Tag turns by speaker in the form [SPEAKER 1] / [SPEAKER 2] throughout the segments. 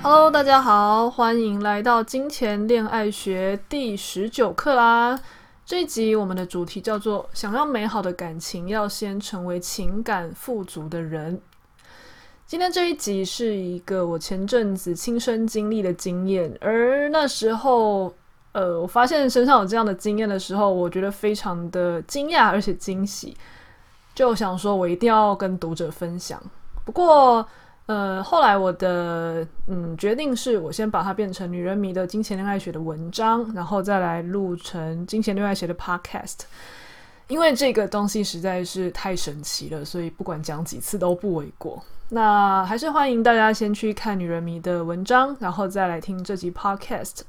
[SPEAKER 1] Hello，大家好，欢迎来到《金钱恋爱学》第十九课啦。这一集我们的主题叫做“想要美好的感情，要先成为情感富足的人”。今天这一集是一个我前阵子亲身经历的经验，而那时候，呃，我发现身上有这样的经验的时候，我觉得非常的惊讶而且惊喜，就想说我一定要跟读者分享。不过，呃，后来我的嗯决定是我先把它变成女人迷的金钱恋爱学的文章，然后再来录成金钱恋爱学的 podcast。因为这个东西实在是太神奇了，所以不管讲几次都不为过。那还是欢迎大家先去看女人迷的文章，然后再来听这集 podcast。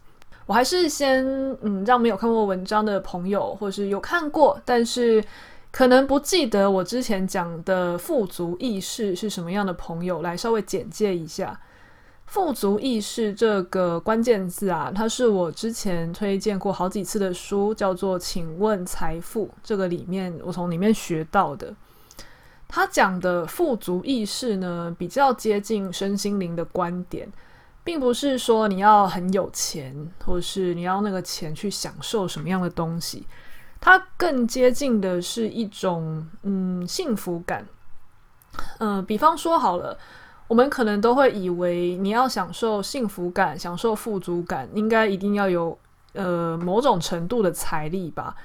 [SPEAKER 1] 我还是先嗯，让没有看过文章的朋友，或是有看过，但是可能不记得我之前讲的富足意识是什么样的朋友，来稍微简介一下。富足意识这个关键字啊，它是我之前推荐过好几次的书，叫做《请问财富》。这个里面我从里面学到的，他讲的富足意识呢，比较接近身心灵的观点，并不是说你要很有钱，或是你要那个钱去享受什么样的东西，它更接近的是一种嗯幸福感。嗯、比方说好了。我们可能都会以为，你要享受幸福感、享受富足感，应该一定要有呃某种程度的财力吧？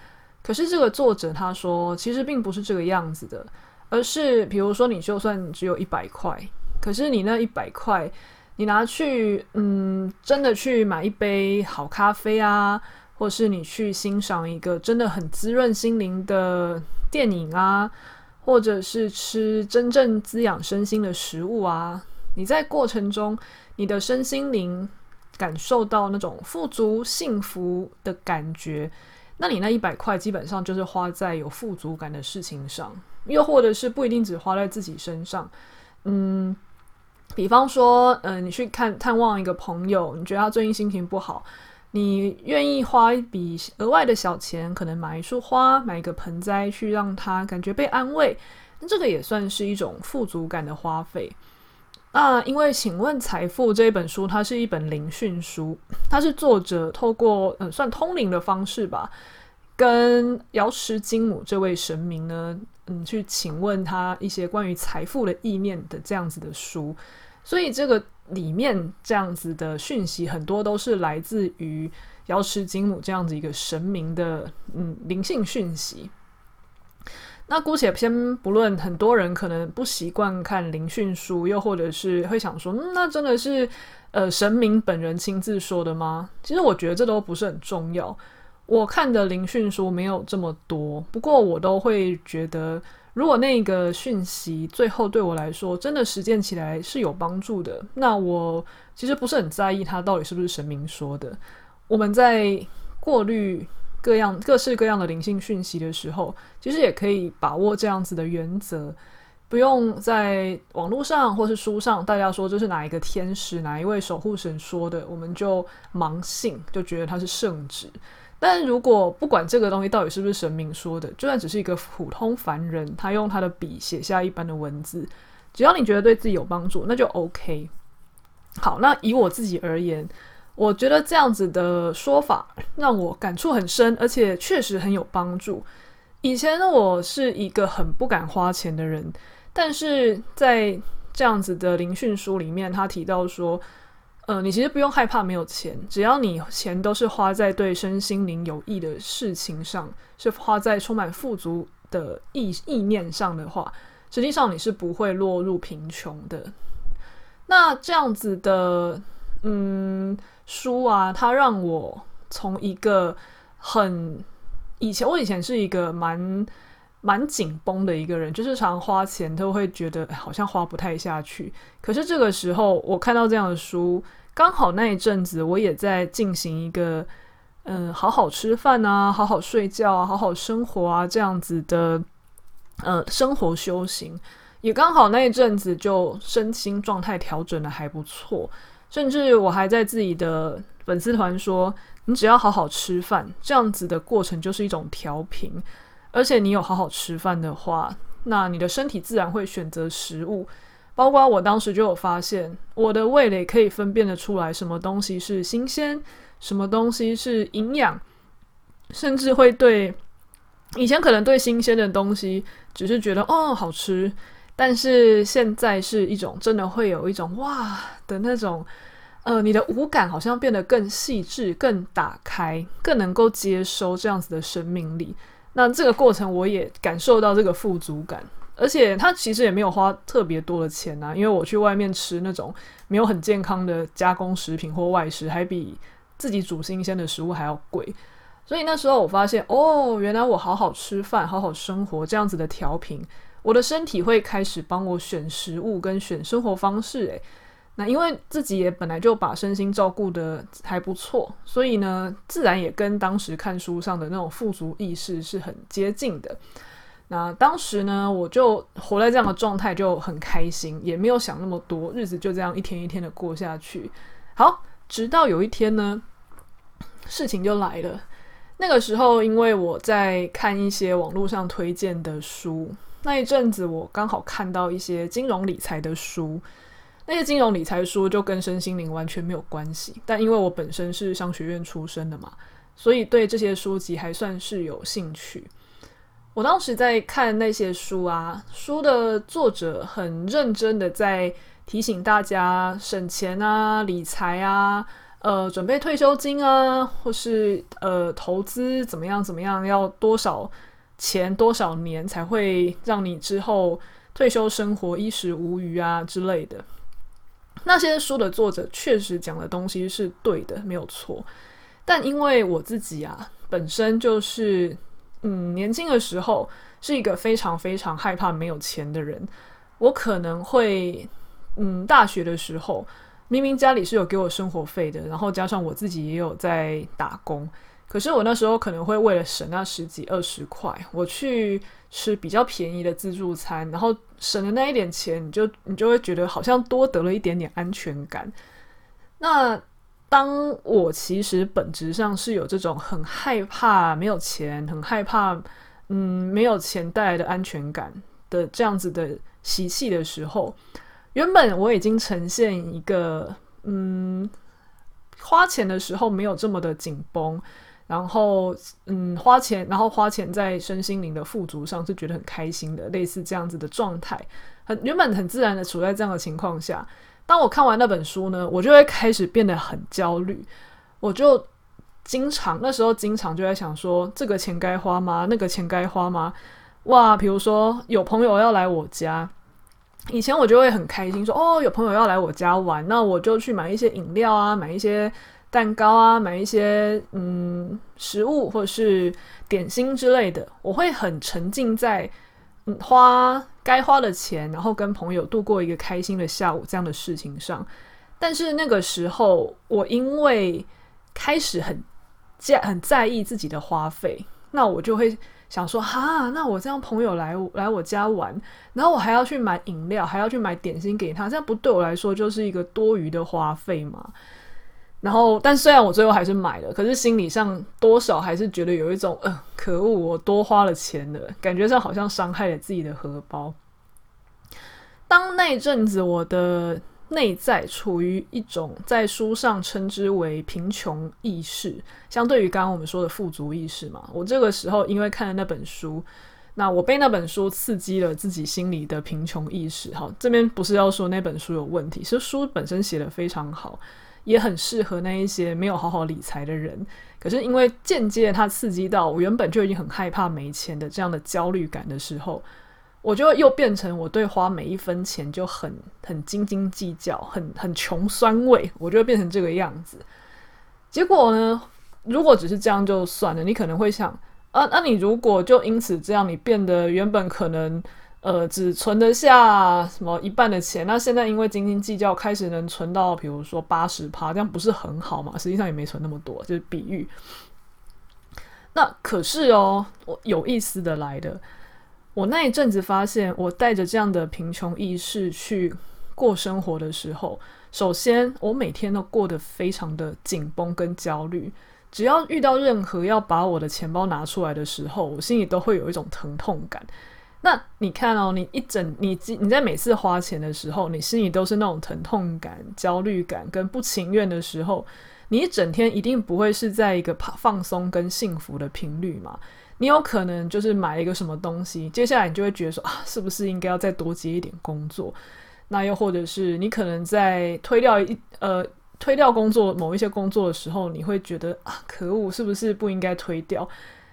[SPEAKER 1] 可是这个作者他说，其实并不是这个样子的，而是比如说，你就算只有一百块，可是你那一百块，你拿去嗯，真的去买一杯好咖啡啊，或是你去欣赏一个真的很滋润心灵的电影啊。或者是吃真正滋养身心的食物啊，你在过程中，你的身心灵感受到那种富足幸福的感觉，那你那一百块基本上就是花在有富足感的事情上，又或者是不一定只花在自己身上，嗯，比方说，嗯、你去看探望一个朋友，你觉得他最近心情不好。你愿意花一笔额外的小钱，可能买一束花，买一个盆栽，去让他感觉被安慰，那这个也算是一种富足感的花费。那因为，请问财富这一本书，它是一本灵训书，它是作者透过嗯算通灵的方式吧，跟瑶池金母这位神明呢，嗯去请问他一些关于财富的意念的这样子的书，所以这个。里面这样子的讯息很多都是来自于瑶池金母这样子一个神明的嗯灵性讯息。那姑且先不论很多人可能不习惯看灵讯书，又或者是会想说，那真的是呃神明本人亲自说的吗？其实我觉得这都不是很重要。我看的灵讯书没有这么多，不过我都会觉得。如果那个讯息最后对我来说真的实践起来是有帮助的，那我其实不是很在意它到底是不是神明说的。我们在过滤各样各式各样的灵性讯息的时候，其实也可以把握这样子的原则，不用在网络上或是书上大家说这是哪一个天使、哪一位守护神说的，我们就盲信，就觉得它是圣旨。但如果不管这个东西到底是不是神明说的，就算只是一个普通凡人，他用他的笔写下一般的文字，只要你觉得对自己有帮助，那就 OK。好，那以我自己而言，我觉得这样子的说法让我感触很深，而且确实很有帮助。以前呢，我是一个很不敢花钱的人，但是在这样子的灵讯书里面，他提到说。呃，你其实不用害怕没有钱，只要你钱都是花在对身心灵有益的事情上，是花在充满富足的意意念上的话，实际上你是不会落入贫穷的。那这样子的，嗯，书啊，它让我从一个很以前，我以前是一个蛮蛮紧绷的一个人，就是常花钱都会觉得好像花不太下去。可是这个时候，我看到这样的书，刚好那一阵子我也在进行一个嗯，好好吃饭啊，好好睡觉啊，好好生活啊这样子的呃生活修行，也刚好那一阵子就身心状态调整的还不错，甚至我还在自己的粉丝团说，你只要好好吃饭，这样子的过程就是一种调频。而且你有好好吃饭的话，那你的身体自然会选择食物。包括我当时就有发现，我的味蕾可以分辨得出来什么东西是新鲜，什么东西是营养，甚至会对以前可能对新鲜的东西只是觉得哦好吃，但是现在是一种真的会有一种哇的那种，呃，你的五感好像变得更细致、更打开、更能够接收这样子的生命力。那这个过程我也感受到这个富足感，而且它其实也没有花特别多的钱啊，因为我去外面吃那种没有很健康的加工食品或外食，还比自己煮新鲜的食物还要贵。所以那时候我发现，哦，原来我好好吃饭、好好生活这样子的调频，我的身体会开始帮我选食物跟选生活方式，诶。那因为自己也本来就把身心照顾得还不错，所以呢，自然也跟当时看书上的那种富足意识是很接近的。那当时呢，我就活在这样的状态，就很开心，也没有想那么多，日子就这样一天一天的过下去。好，直到有一天呢，事情就来了。那个时候，因为我在看一些网络上推荐的书，那一阵子我刚好看到一些金融理财的书。那些金融理财书就跟身心灵完全没有关系，但因为我本身是商学院出身的嘛，所以对这些书籍还算是有兴趣。我当时在看那些书啊，书的作者很认真的在提醒大家省钱啊、理财啊、呃准备退休金啊，或是呃投资怎么样怎么样，要多少钱多少年才会让你之后退休生活衣食无虞啊之类的。那些书的作者确实讲的东西是对的，没有错。但因为我自己啊，本身就是嗯，年轻的时候是一个非常非常害怕没有钱的人。我可能会嗯，大学的时候明明家里是有给我生活费的，然后加上我自己也有在打工。可是我那时候可能会为了省那十几二十块，我去吃比较便宜的自助餐，然后省了那一点钱，你就你就会觉得好像多得了一点点安全感。那当我其实本质上是有这种很害怕没有钱，很害怕嗯没有钱带来的安全感的这样子的习气的时候，原本我已经呈现一个嗯花钱的时候没有这么的紧绷。然后，嗯，花钱，然后花钱在身心灵的富足上是觉得很开心的，类似这样子的状态，很原本很自然的处在这样的情况下。当我看完那本书呢，我就会开始变得很焦虑，我就经常那时候经常就在想说，这个钱该花吗？那个钱该花吗？哇，比如说有朋友要来我家，以前我就会很开心说，哦，有朋友要来我家玩，那我就去买一些饮料啊，买一些。蛋糕啊，买一些嗯食物或者是点心之类的，我会很沉浸在嗯花该花的钱，然后跟朋友度过一个开心的下午这样的事情上。但是那个时候，我因为开始很在很在意自己的花费，那我就会想说，哈，那我这样朋友来来我家玩，然后我还要去买饮料，还要去买点心给他，这样不对我来说就是一个多余的花费吗？然后，但虽然我最后还是买了，可是心理上多少还是觉得有一种，呃，可恶，我多花了钱的，感觉上好像伤害了自己的荷包。当那阵子我的内在处于一种在书上称之为贫穷意识，相对于刚刚我们说的富足意识嘛，我这个时候因为看了那本书，那我被那本书刺激了自己心里的贫穷意识。好，这边不是要说那本书有问题，是书本身写的非常好。也很适合那一些没有好好理财的人，可是因为间接它刺激到我原本就已经很害怕没钱的这样的焦虑感的时候，我就又变成我对花每一分钱就很很斤斤计较，很很穷酸味，我就会变成这个样子。结果呢，如果只是这样就算了，你可能会想，啊，那你如果就因此这样，你变得原本可能呃只存得下什么一半的钱，那现在因为斤斤计较，开始能存到比如说八十趴，这样不是很好嘛？实际上也没存那么多，就是比喻。那可是哦，我有意思的来的，我那一阵子发现，我带着这样的贫穷意识去过生活的时候，首先我每天都过得非常的紧绷跟焦虑。只要遇到任何要把我的钱包拿出来的时候，我心里都会有一种疼痛感。那你看哦，你一整你你在每次花钱的时候，你心里都是那种疼痛感、焦虑感跟不情愿的时候，你一整天一定不会是在一个放松跟幸福的频率嘛？你有可能就是买一个什么东西，接下来你就会觉得说啊，是不是应该要再多接一点工作？那又或者是你可能在推掉一呃。推掉工作某一些工作的时候，你会觉得啊，可恶，是不是不应该推掉？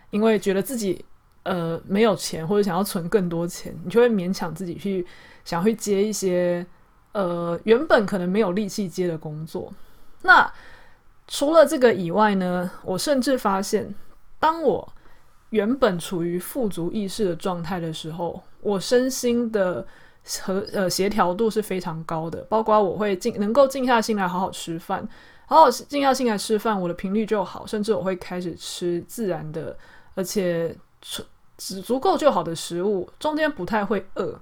[SPEAKER 1] 因为觉得自己呃没有钱，或者想要存更多钱，你就会勉强自己去想去接一些呃原本可能没有力气接的工作。那除了这个以外呢，我甚至发现，当我原本处于富足意识的状态的时候，我身心的。和呃协调度是非常高的，包括我会静能够静下心来好好吃饭，好好静下心来吃饭，我的频率就好，甚至我会开始吃自然的，而且只足够就好的食物，中间不太会饿，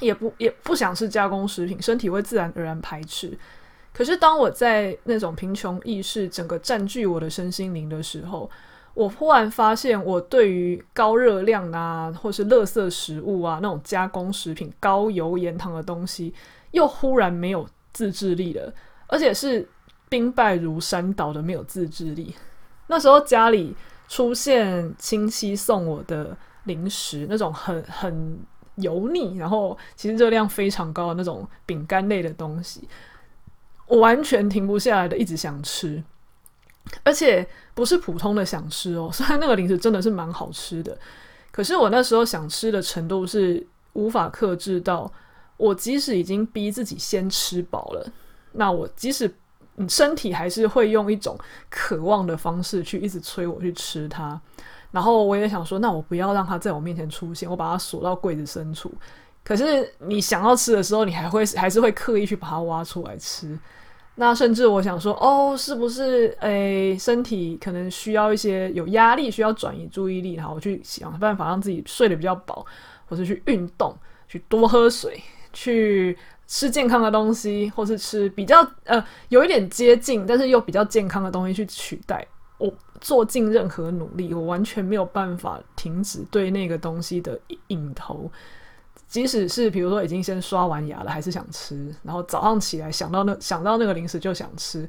[SPEAKER 1] 也不也不想吃加工食品，身体会自然而然排斥。可是当我在那种贫穷意识整个占据我的身心灵的时候，我忽然发现，我对于高热量啊，或是垃圾食物啊，那种加工食品、高油盐糖的东西，又忽然没有自制力了，而且是兵败如山倒的没有自制力。那时候家里出现亲戚送我的零食，那种很很油腻，然后其实热量非常高的那种饼干类的东西，我完全停不下来的，一直想吃。而且不是普通的想吃哦，虽然那个零食真的是蛮好吃的，可是我那时候想吃的程度是无法克制到，我即使已经逼自己先吃饱了，那我即使身体还是会用一种渴望的方式去一直催我去吃它，然后我也想说，那我不要让它在我面前出现，我把它锁到柜子深处。可是你想要吃的时候，你还会还是会刻意去把它挖出来吃。那甚至我想说，哦，是不是诶，身体可能需要一些有压力，需要转移注意力，然后我去想办法让自己睡得比较饱，或是去运动，去多喝水，去吃健康的东西，或是吃比较呃有一点接近，但是又比较健康的东西去取代。我做尽任何努力，我完全没有办法停止对那个东西的瘾头。即使是比如说已经先刷完牙了，还是想吃，然后早上起来想到那想到那个零食就想吃。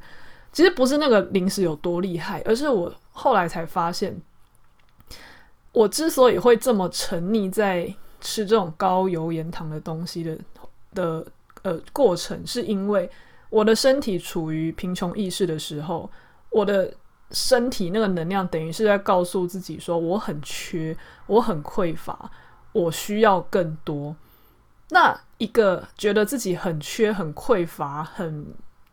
[SPEAKER 1] 其实不是那个零食有多厉害，而是我后来才发现，我之所以会这么沉溺在吃这种高油盐糖的东西的的呃过程，是因为我的身体处于贫穷意识的时候，我的身体那个能量等于是在告诉自己说我很缺，我很匮乏。我需要更多。那一个觉得自己很缺、很匮乏、很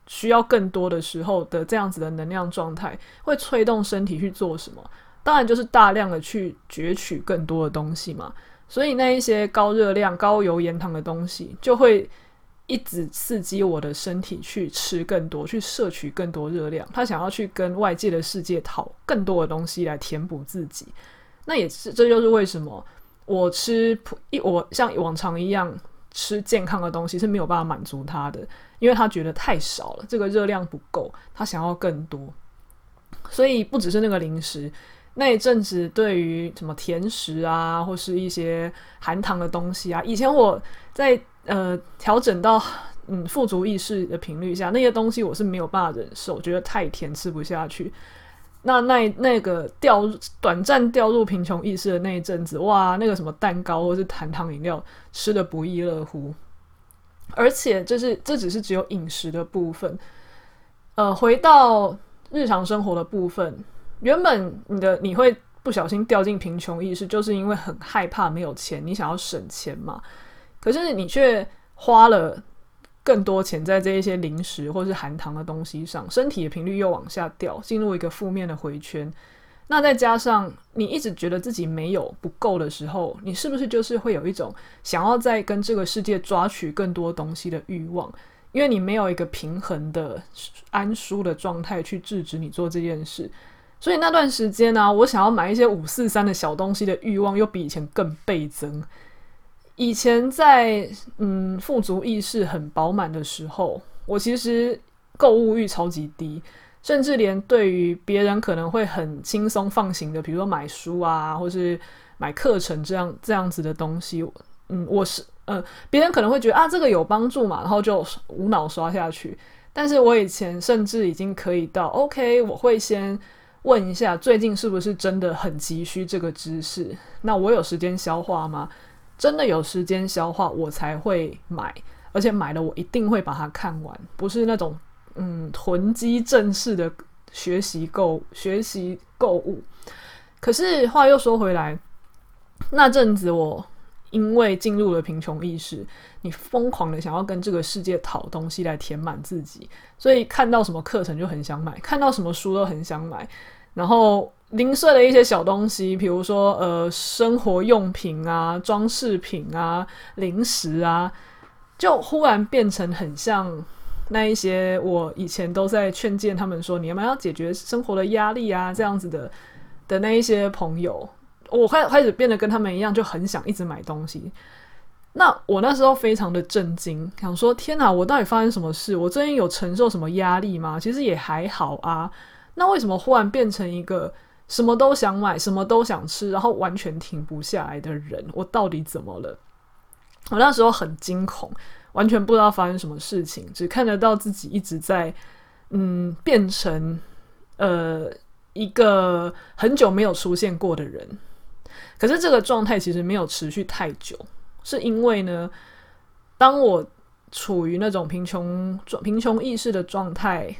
[SPEAKER 1] 需要更多的时候的这样子的能量状态，会催动身体去做什么？当然就是大量的去攫取更多的东西嘛。所以那一些高热量、高油盐糖的东西，就会一直刺激我的身体去吃更多，去摄取更多热量。他想要去跟外界的世界讨更多的东西来填补自己。那也是，这就是为什么。我吃一，我像往常一样吃健康的东西是没有办法满足他的，因为他觉得太少了，这个热量不够，他想要更多。所以不只是那个零食，那一阵子对于什么甜食啊，或是一些含糖的东西啊，以前我在呃调整到嗯富足意识的频率下，那些东西我是没有办法忍受，觉得太甜吃不下去。那那那个掉短暂掉入贫穷意识的那一阵子，哇，那个什么蛋糕或是糖糖饮料吃的不亦乐乎，而且这是这只是只有饮食的部分。呃，回到日常生活的部分，原本你的你会不小心掉进贫穷意识，就是因为很害怕没有钱，你想要省钱嘛。可是你却花了。更多钱在这一些零食或是含糖的东西上，身体的频率又往下掉，进入一个负面的回圈。那再加上你一直觉得自己没有不够的时候，你是不是就是会有一种想要再跟这个世界抓取更多东西的欲望？因为你没有一个平衡的安舒的状态去制止你做这件事，所以那段时间呢、我想要买一些五四三的小东西的欲望又比以前更倍增。以前在嗯富足意识很饱满的时候，我其实购物欲超级低。甚至连对于别人可能会很轻松放行的，比如说买书啊，或是买课程这样这样子的东西，嗯，我是呃，别人可能会觉得啊，这个有帮助嘛，然后就无脑刷下去。但是我以前甚至已经可以到，OK，我会先问一下最近是不是真的很急需这个知识，那我有时间消化吗？真的有时间消化，我才会买，而且买了我一定会把它看完，不是那种。嗯，囤积正式的学习购学习购物，可是话又说回来，那阵子我因为进入了贫穷意识，你疯狂的想要跟这个世界讨东西来填满自己，所以看到什么课程就很想买，看到什么书都很想买，然后零碎的一些小东西，比如说呃生活用品啊、装饰品啊、零食啊，就忽然变成很像。那一些我以前都在劝诫他们说，你要不要解决生活的压力啊？这样子的的那一些朋友，我开开始变得跟他们一样，就很想一直买东西。那我那时候非常的震惊，想说天哪，我到底发生什么事？我最近有承受什么压力吗？其实也还好啊。那为什么忽然变成一个什么都想买、什么都想吃，然后完全停不下来的人？我到底怎么了？我那时候很惊恐。完全不知道发生什么事情，只看得到自己一直在，嗯，变成呃一个很久没有出现过的人。可是这个状态其实没有持续太久，是因为呢，当我处于那种贫穷贫穷意识的状态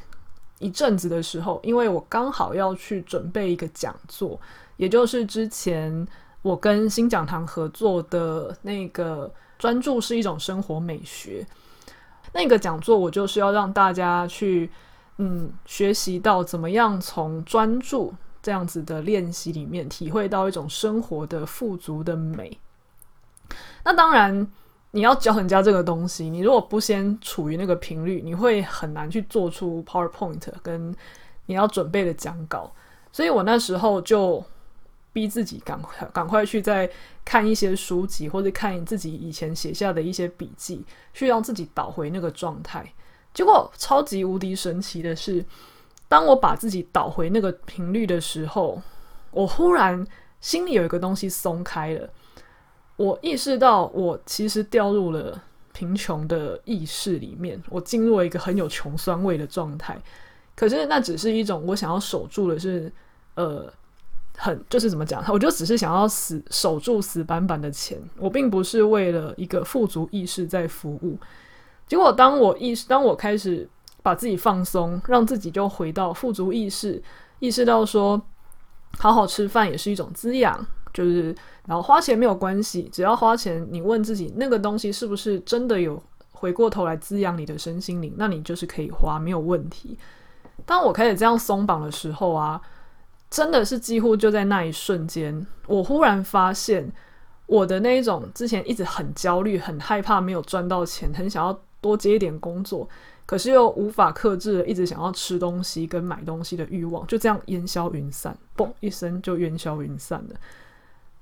[SPEAKER 1] 一阵子的时候，因为我刚好要去准备一个讲座，也就是之前我跟新讲堂合作的那个。专注是一种生活美学。那个讲座，我就是要让大家去，嗯，学习到怎么样从专注这样子的练习里面，体会到一种生活的富足的美。那当然，你要教人家这个东西，你如果不先处于那个频率，你会很难去做出 PowerPoint 跟你要准备的讲稿。所以我那时候就。逼自己赶快赶快去再看一些书籍，或者看自己以前写下的一些笔记，去让自己倒回那个状态。结果超级无敌神奇的是，当我把自己倒回那个频率的时候，我忽然心里有一个东西松开了。我意识到，我其实掉入了贫穷的意识里面，我进入了一个很有穷酸味的状态。可是那只是一种我想要守住的是，呃。很就是怎么讲，我就只是想要死守住死板板的钱，我并不是为了一个富足意识在服务。结果当我意识，当我开始把自己放松，让自己就回到富足意识，意识到说，好好吃饭也是一种滋养，就是然后花钱没有关系，只要花钱，你问自己那个东西是不是真的有回过头来滋养你的身心灵，那你就是可以花，没有问题。当我开始这样松绑的时候啊。真的是几乎就在那一瞬间，我忽然发现我的那一种之前一直很焦虑、很害怕没有赚到钱，很想要多接一点工作，可是又无法克制一直想要吃东西跟买东西的欲望，就这样烟消云散，嘣一声就烟消云散了。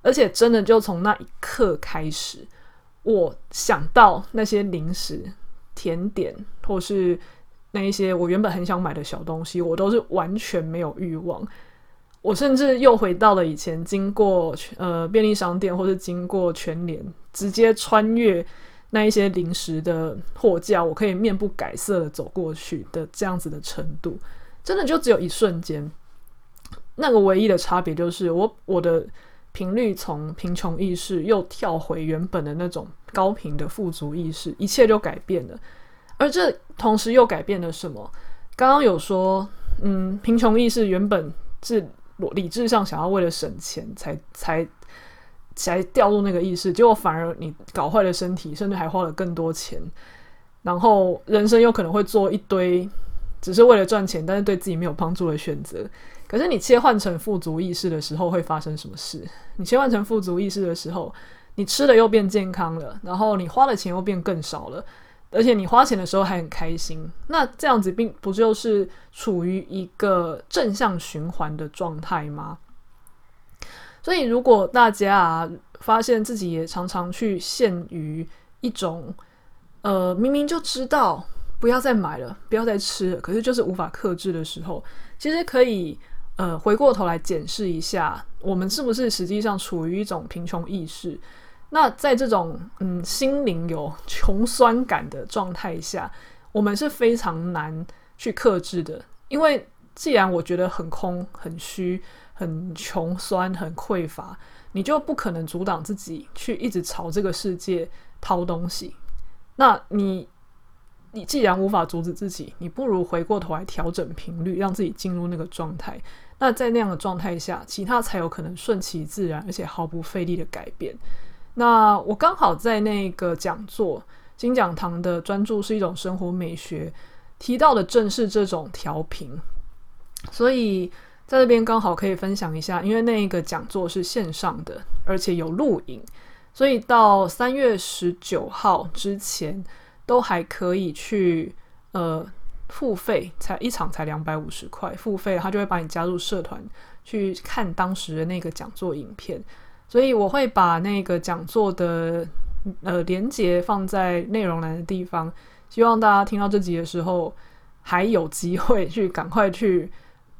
[SPEAKER 1] 而且真的就从那一刻开始，我想到那些零食、甜点，或是那一些我原本很想买的小东西，我都是完全没有欲望。我甚至又回到了以前，经过呃便利商店或是经过全联，直接穿越那一些零食的货架，我可以面不改色的走过去的这样子的程度，真的就只有一瞬间。那个唯一的差别就是我我的频率从贫穷意识又跳回原本的那种高频的富足意识，一切就改变了。而这同时又改变了什么？刚刚有说，嗯，贫穷意识原本是。理智上想要为了省钱才才才掉入那个意识，结果反而你搞坏了身体，甚至还花了更多钱，然后人生有可能会做一堆只是为了赚钱，但是对自己没有帮助的选择。可是你切换成富足意识的时候，会发生什么事？你切换成富足意识的时候，你吃的又变健康了，然后你花的钱又变更少了，而且你花钱的时候还很开心。那这样子并不就是处于一个正向循环的状态吗？所以，如果大家啊发现自己也常常去陷于一种，呃，明明就知道不要再买了，不要再吃了，可是就是无法克制的时候，其实可以。呃，回过头来检视一下，我们是不是实际上处于一种贫穷意识？那在这种嗯心灵有穷酸感的状态下，我们是非常难去克制的。因为既然我觉得很空、很虚、很穷酸、很匮乏，你就不可能阻挡自己去一直朝这个世界掏东西。那你。你既然无法阻止自己，你不如回过头来调整频率，让自己进入那个状态。那在那样的状态下，其他才有可能顺其自然，而且毫不费力的改变。那我刚好在那个讲座金讲堂的专注是一种生活美学，提到的正是这种调频，所以在这边刚好可以分享一下，因为那一个讲座是线上的，而且有录影，所以到三月十九号之前。都还可以去呃付费，才一场才两百五十块，付费他就会把你加入社团去看当时的那个讲座影片，所以我会把那个讲座的呃连接放在内容栏的地方，希望大家听到这集的时候还有机会去赶快去。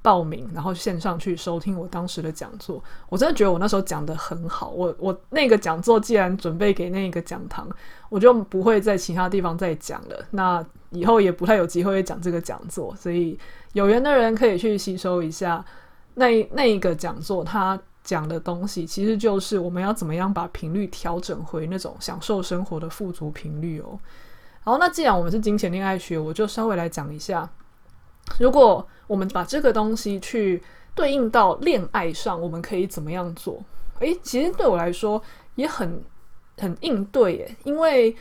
[SPEAKER 1] 报名，然后线上去收听我当时的讲座。我真的觉得我那时候讲得很好。我我那个讲座既然准备给那个讲堂，我就不会在其他地方再讲了。那以后也不太有机会讲这个讲座，所以有缘的人可以去吸收一下那那一个讲座，他讲的东西其实就是我们要怎么样把频率调整回那种享受生活的富足频率哦。好，那既然我们是金钱恋爱学，我就稍微来讲一下，如果。我们把这个东西去对应到恋爱上，我们可以怎么样做？诶，其实对我来说也很很应对耶，因为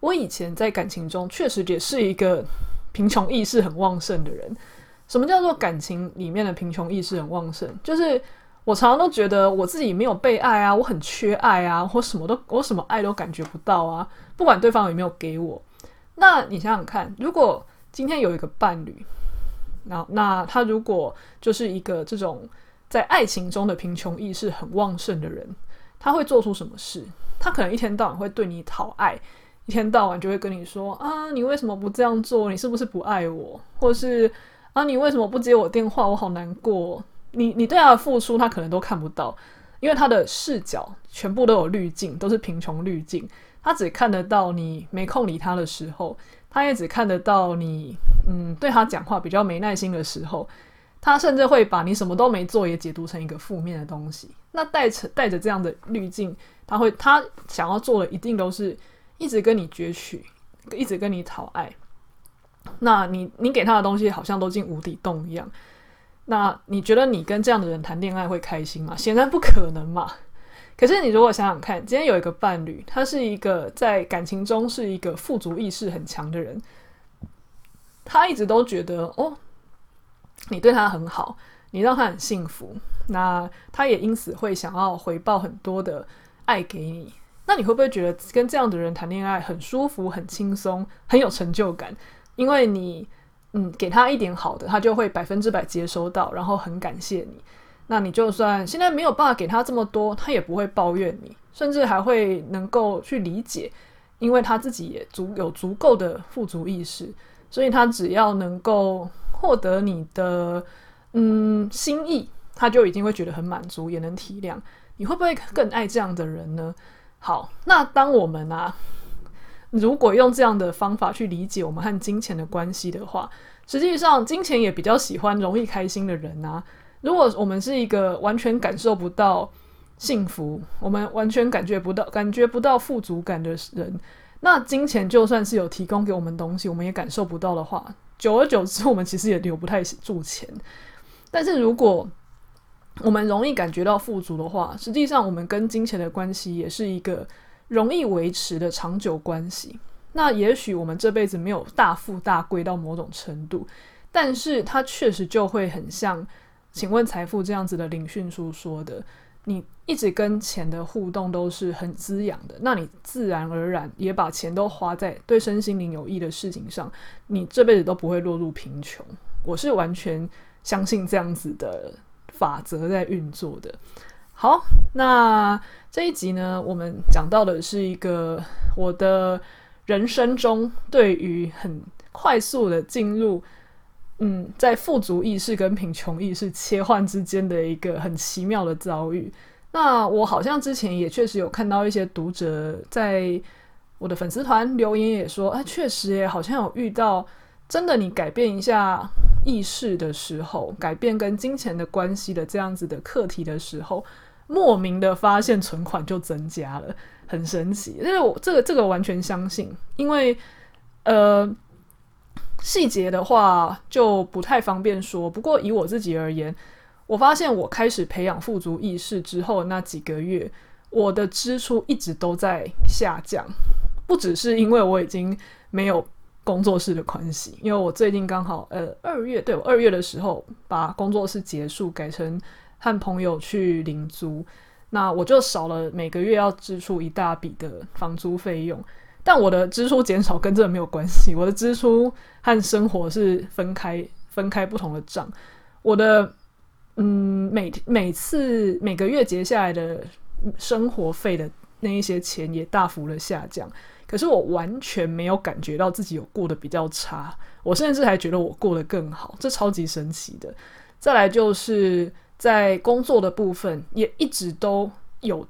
[SPEAKER 1] 我以前在感情中确实也是一个贫穷意识很旺盛的人。什么叫做感情里面的贫穷意识很旺盛？就是我常常都觉得我自己没有被爱啊，我很缺爱啊，我什么都我什么爱都感觉不到啊，不管对方有没有给我。那你想想看，如果今天有一个伴侣。那那他如果就是一个这种在爱情中的贫穷意识很旺盛的人，他会做出什么事？他可能一天到晚会对你讨爱，一天到晚就会跟你说啊，你为什么不这样做？你是不是不爱我？或是啊，你为什么不接我电话？我好难过。你你对他的付出，他可能都看不到，因为他的视角全部都有滤镜，都是贫穷滤镜。他只看得到你没空理他的时候。他也只看得到你，嗯，对他讲话比较没耐心的时候，他甚至会把你什么都没做也解读成一个负面的东西。那带着带着这样的滤镜，他会他想要做的一定都是一直跟你攫取，一直跟你讨爱。那你你给他的东西好像都进无底洞一样。那你觉得你跟这样的人谈恋爱会开心吗？显然不可能嘛。可是你如果想想看，今天有一个伴侣，他是一个在感情中是一个富足意识很强的人，他一直都觉得哦，你对他很好，你让他很幸福，那他也因此会想要回报很多的爱给你。那你会不会觉得跟这样的人谈恋爱很舒服、很轻松、很有成就感？因为你嗯给他一点好的，他就会百分之百接收到，然后很感谢你。那你就算现在没有办法给他这么多，他也不会抱怨你，甚至还会能够去理解，因为他自己也足有足够的富足意识，所以他只要能够获得你的嗯心意，他就已经会觉得很满足，也能体谅。你会不会更爱这样的人呢？好，那当我们啊，如果用这样的方法去理解我们和金钱的关系的话，实际上金钱也比较喜欢容易开心的人啊。如果我们是一个完全感受不到幸福，我们完全感觉不到、感觉不到富足感的人，那金钱就算是有提供给我们东西，我们也感受不到的话，久而久之，我们其实也留不太住钱。但是如果我们容易感觉到富足的话，实际上我们跟金钱的关系也是一个容易维持的长久关系。那也许我们这辈子没有大富大贵到某种程度。但是它确实就会很像，请问财富这样子的领训书说的，你一直跟钱的互动都是很滋养的，那你自然而然也把钱都花在对身心灵有益的事情上，你这辈子都不会落入贫穷。我是完全相信这样子的法则在运作的。好，那这一集呢，我们讲到的是一个我的人生中对于很快速的进入。嗯，在富足意识跟贫穷意识切换之间的一个很奇妙的遭遇。那我好像之前也确实有看到一些读者在我的粉丝团留言，也说，哎，确实也好像有遇到，真的你改变一下意识的时候，改变跟金钱的关系的这样子的课题的时候，莫名的发现存款就增加了，很神奇。但是我这个这个完全相信，因为呃。细节的话就不太方便说，不过以我自己而言，我发现我开始培养富足意识之后那几个月，我的支出一直都在下降。不只是因为我已经没有工作室的关系，因为我最近刚好呃二月，对，我二月的时候把工作室结束，改成和朋友去领租，那我就少了每个月要支出一大笔的房租费用。但我的支出减少跟这个没有关系，我的支出和生活是分开分开不同的账。我的嗯每每次每个月结下来的生活费的那一些钱也大幅的下降，可是我完全没有感觉到自己有过得比较差，我甚至还觉得我过得更好，这超级神奇的。再来就是在工作的部分也一直都有。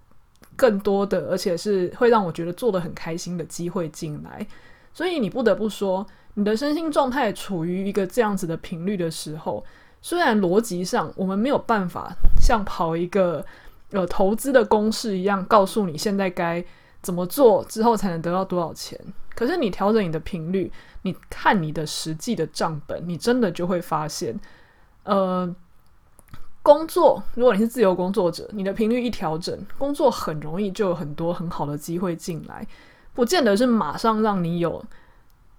[SPEAKER 1] 更多的，而且是会让我觉得做的很开心的机会进来，所以你不得不说，你的身心状态处于一个这样子的频率的时候，虽然逻辑上我们没有办法像跑一个呃投资的公式一样，告诉你现在该怎么做之后才能得到多少钱，可是你调整你的频率，你看你的实际的账本，你真的就会发现，呃。工作，如果你是自由工作者，你的频率一调整，工作很容易就有很多很好的机会进来，不见得是马上让你有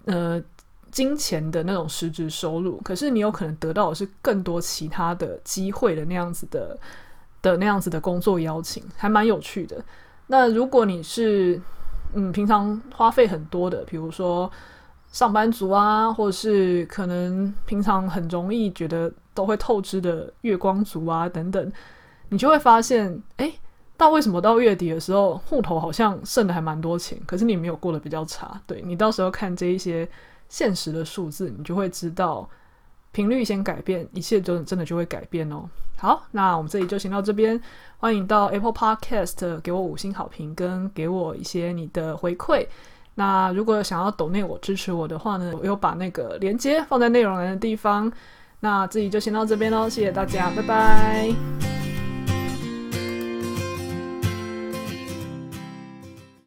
[SPEAKER 1] 呃金钱的那种实质收入，可是你有可能得到的是更多其他的机会的那样子的的那样子的工作邀请，还蛮有趣的。那如果你是嗯平常花费很多的，比如说上班族啊，或者是可能平常很容易觉得。都会透支的月光族啊，等等，你就会发现，哎，到为什么到月底的时候，户头好像剩的还蛮多钱，可是你没有过得比较差。对，你到时候看这一些现实的数字，你就会知道，频率先改变，一切就真的就会改变哦。好，那我们这里就先到这边，欢迎到 Apple Podcast 给我五星好评，跟给我一些你的回馈。那如果想要抖内我支持我的话呢，我又把那个连接放在内容栏的地方。那自己就先到这边喽，谢谢大家，拜拜。